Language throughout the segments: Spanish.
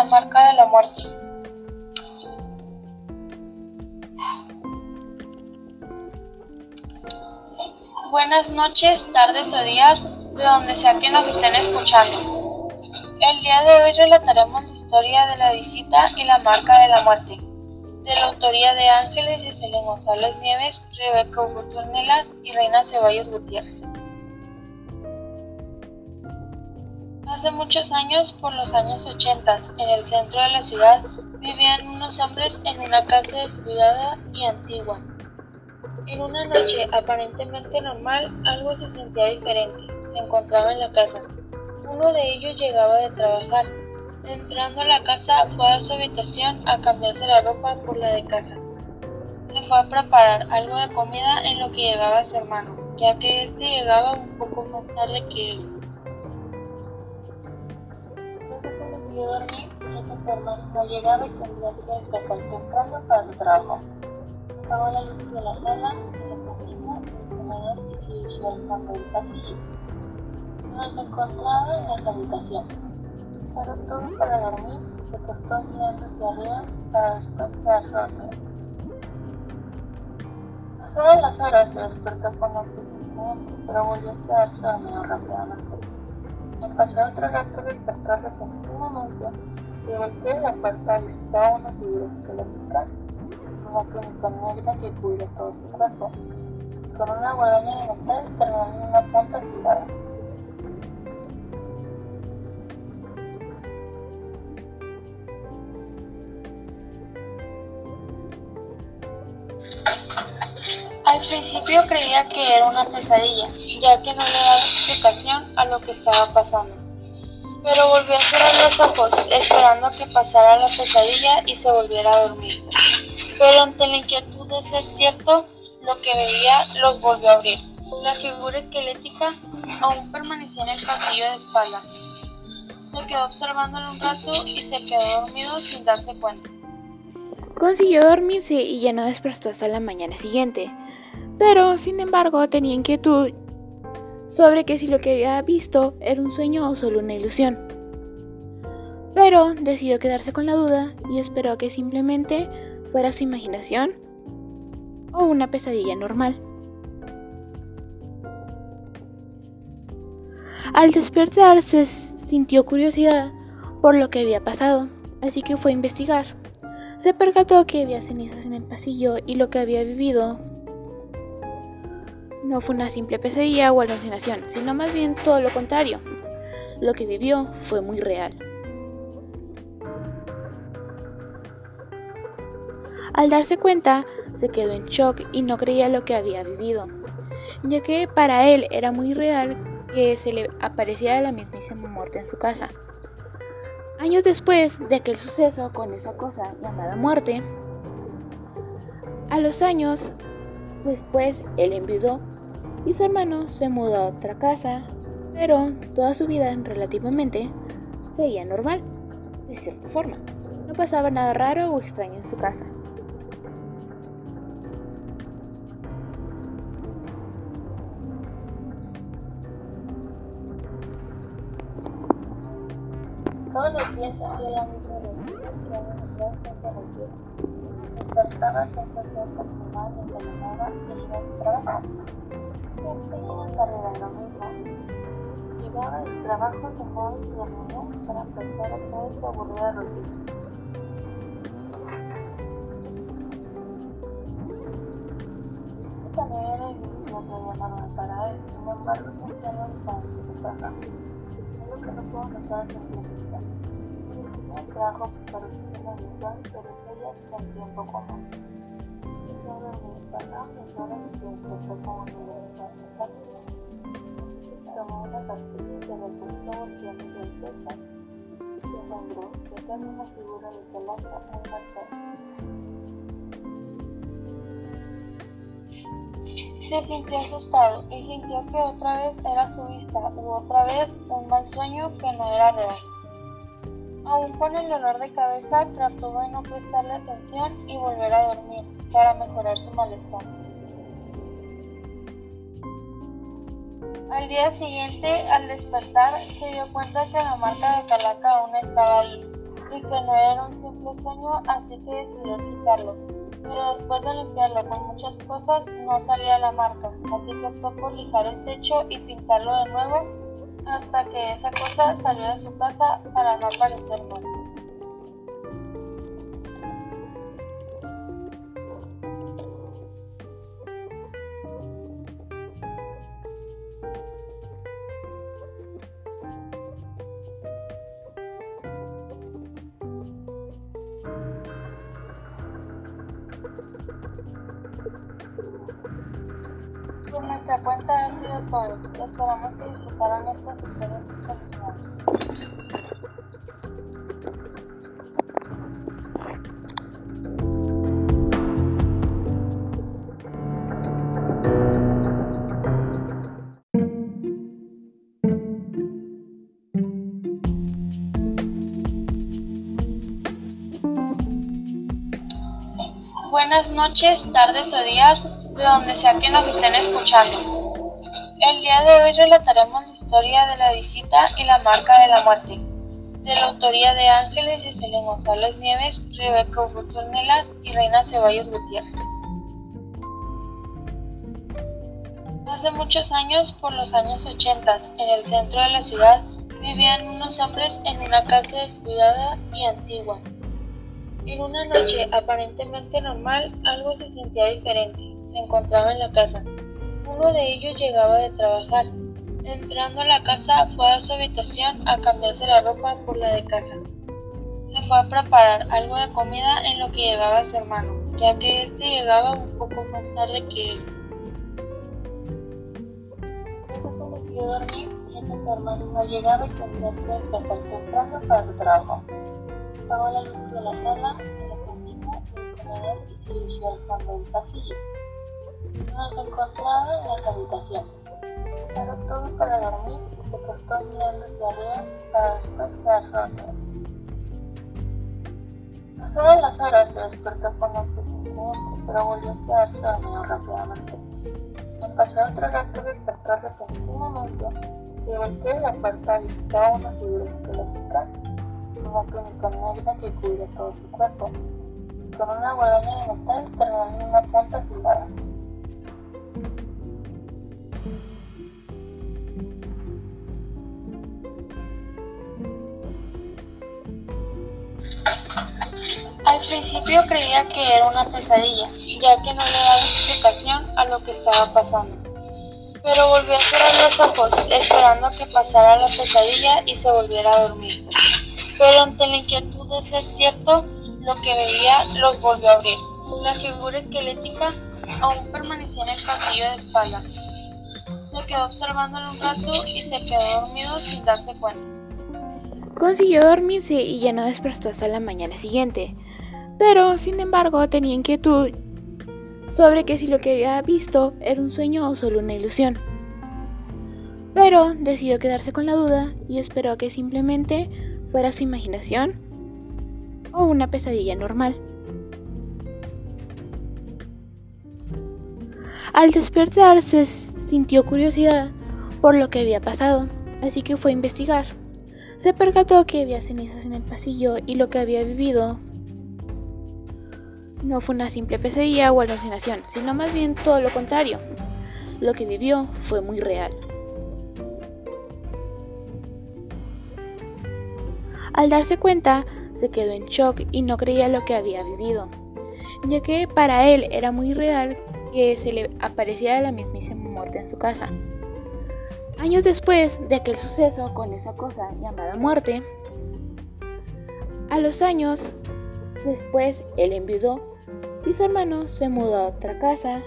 la marca de la muerte. Buenas noches, tardes o días, de donde sea que nos estén escuchando. El día de hoy relataremos la historia de la visita y la marca de la muerte, de la autoría de Ángeles y Selene González Nieves, Rebeca Hugo y Reina Ceballos Gutiérrez. Hace muchos años, por los años 80, en el centro de la ciudad, vivían unos hombres en una casa descuidada y antigua. En una noche aparentemente normal, algo se sentía diferente. Se encontraba en la casa. Uno de ellos llegaba de trabajar. Entrando a la casa, fue a su habitación a cambiarse la ropa por la de casa. Se fue a preparar algo de comida en lo que llegaba su hermano, ya que éste llegaba un poco más tarde que él. Entonces se decidió dormir, ya que su hermano no llegaba y tendría que despertar temprano para su trabajo. Apagó las luces de la sala, de la cocina, del comedor y se dirigió al fondo del pasillo, donde se encontraba en su habitación. Paró todo para dormir y se acostó mirando hacia arriba para después quedarse dormido. Pasadas las horas se despertó con un presentimiento, pero volvió a quedarse dormido rápidamente. Al otro rato despertó repentinamente golpeó la puerta y estaba una figura esquelética una túnica negra que cubre todo su cuerpo, con una guadaña de metal terminando en una punta afilada. Al principio creía que era una pesadilla, ya que no le daba explicación a lo que estaba pasando. Pero volvió a cerrar los ojos, esperando que pasara la pesadilla y se volviera a dormir pero ante la inquietud de ser cierto lo que veía, los volvió a abrir. La figura esquelética aún permanecía en el pasillo de espaldas. Se quedó observándolo un rato y se quedó dormido sin darse cuenta. Consiguió dormirse y ya no despertó hasta la mañana siguiente. Pero, sin embargo, tenía inquietud sobre que si lo que había visto era un sueño o solo una ilusión. Pero decidió quedarse con la duda y esperó que simplemente fuera su imaginación o una pesadilla normal. Al despertarse sintió curiosidad por lo que había pasado, así que fue a investigar. Se percató que había cenizas en el pasillo y lo que había vivido no fue una simple pesadilla o alucinación, sino más bien todo lo contrario. Lo que vivió fue muy real. Al darse cuenta, se quedó en shock y no creía lo que había vivido, ya que para él era muy real que se le apareciera la mismísima muerte en su casa. Años después de aquel suceso con esa cosa llamada muerte, a los años después él enviudó y su hermano se mudó a otra casa, pero toda su vida relativamente seguía normal, de cierta forma. No pasaba nada raro o extraño en su casa. Todos los días hacía la misma rutina que años atrás me interrumpía. Despertaba sensación personal, desayunaba y iba a su trabajo. Siempre llega tarde era lo mismo. Llegaba del trabajo, cenaba y dormía para empezar otra vez su aburrida rutina. También era día normal para él, sin embargo sentía algo diferente en su casa que no puedo notar su plástica. Disfruté el trabajo para cena habitual, pero ella se sentía un poco mal. Se. Se sintió asustado y sintió que otra vez era su vista u otra vez un mal sueño que no era real. Aún con el dolor de cabeza trató de no prestarle atención y volver a dormir para mejorar su malestar. Al día siguiente, al despertar, se dio cuenta que la marca de Calaca aún estaba ahí, y que no era un simple sueño, así que decidió quitarlo. Pero después de limpiarlo con muchas cosas, no salía la marca, así que optó por lijar el techo y pintarlo de nuevo hasta que esa cosa salió de su casa para no aparecer más. Por nuestra cuenta ha sido todo. Esperamos que disfrutaran estas historias Buenas noches, tardes o días, de donde sea que nos estén escuchando. El día de hoy relataremos la historia de la visita y la marca de la muerte, de la autoría de Ángeles y Selene González Nieves, Rebeca Urrutia Ornelas y Reina Ceballos Gutiérrez. Hace muchos años, por los años 80, en el centro de la ciudad, vivían unos hombres en una casa descuidada y antigua. En una noche aparentemente normal, algo se sentía diferente. Se encontraba en la casa. Uno de ellos llegaba de trabajar. Entrando a la casa, fue a su habitación a cambiarse la ropa por la de casa. Se fue a preparar algo de comida en lo que llegaba su hermano, ya que éste llegaba un poco más tarde que él. Entonces se decidió dormir su hermano no llegaba y tendría que despertar temprano para su trabajo. Apagó la luz de la sala, de la cocina, del comedor y se dirigió al fondo del pasillo. No se encontraba en las habitaciones. Paró todo para dormir y se acostó mirando hacia arriba para después quedarse dormido. Pasadas las horas se despertó con un presentimiento, pero volvió a quedarse dormido rápidamente. Al pasar otro rato despertó repentinamente y volteó la puerta avistó una figura esquelética una túnica negra que cubría todo su cuerpo, y con una guadaña de metal terminando en una punta afilada. Al principio creía que era una pesadilla, ya que no le daba explicación a lo que estaba pasando. Pero volvió a cerrar los ojos, esperando que pasara la pesadilla y se volviera a dormir pero ante la inquietud de ser cierto lo que veía, los volvió a abrir. La figura esquelética aún permanecía en el pasillo de espaldas. Se quedó observándolo un rato y se quedó dormido sin darse cuenta. Consiguió dormirse y ya no despertó hasta la mañana siguiente, pero sin embargo tenía inquietud sobre que si lo que había visto era un sueño o solo una ilusión. Pero decidió quedarse con la duda y esperó a que simplemente fuera su imaginación o una pesadilla normal. Al despertarse sintió curiosidad por lo que había pasado, así que fue a investigar. Se percató que había cenizas en el pasillo y lo que había vivido no fue una simple pesadilla o alucinación, sino más bien todo lo contrario. Lo que vivió fue muy real. Al darse cuenta, se quedó en shock y no creía lo que había vivido, ya que para él era muy real que se le apareciera la mismísima muerte en su casa. Años después de aquel suceso con esa cosa llamada muerte, a los años después él enviudó y su hermano se mudó a otra casa,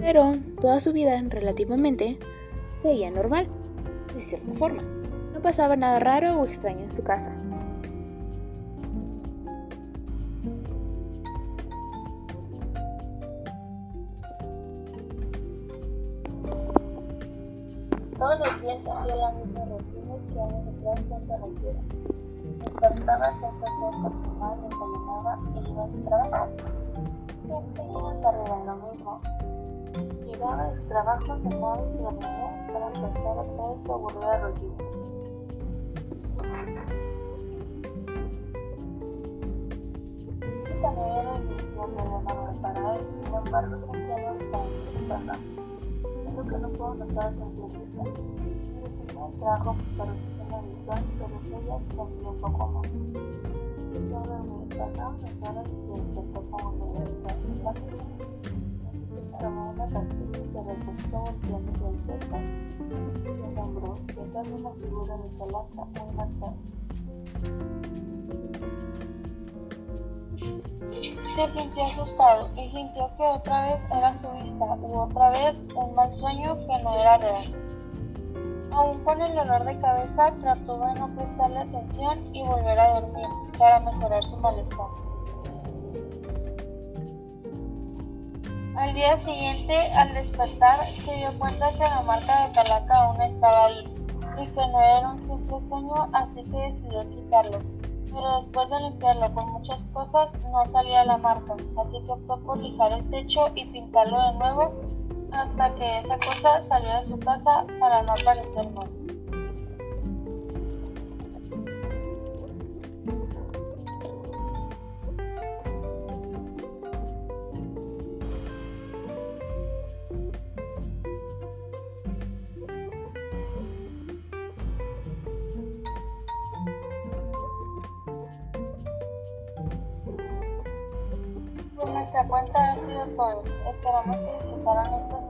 pero toda su vida relativamente seguía normal, de cierta forma. No pasaba nada raro o extraño en su casa. Todos los días hacía la misma rutina que años atrás fue interrumpida. Despertaba, se hacía personal, desayunaba y iba a su trabajo. Siempre llega tarde era lo mismo. Llegaba del trabajo, cenaba y se dormía para empezar otra vez su aburrida rutina. también era inicio que le mal para él, sin embargo sentía nostalgia de su casa. Es lo que no puedo notar científica. Pero siempre trajo su rutina habitual, pero ella se sentía un poco más. Quedó dormir, pasaba unas horas y despertó como le decía su página. Tomó una pastilla y se recostó volteando el peso. Se asombró, viendo una figura de calaca muy marcada. Se sintió asustado y sintió que otra vez era su vista u otra vez un mal sueño que no era real. Aún con el dolor de cabeza trató de no prestarle atención y volver a dormir para mejorar su malestar. Al día siguiente, al despertar, se dio cuenta que la marca de Calaca aún estaba ahí y que no era un simple sueño, así que decidió quitarlo pero después de limpiarlo con muchas cosas no salía la marca, así que optó por lijar el techo y pintarlo de nuevo hasta que esa cosa salió de su casa para no aparecer más. Nuestra cuenta ha sido todo. Esperamos que disfrutaran espeluznantes.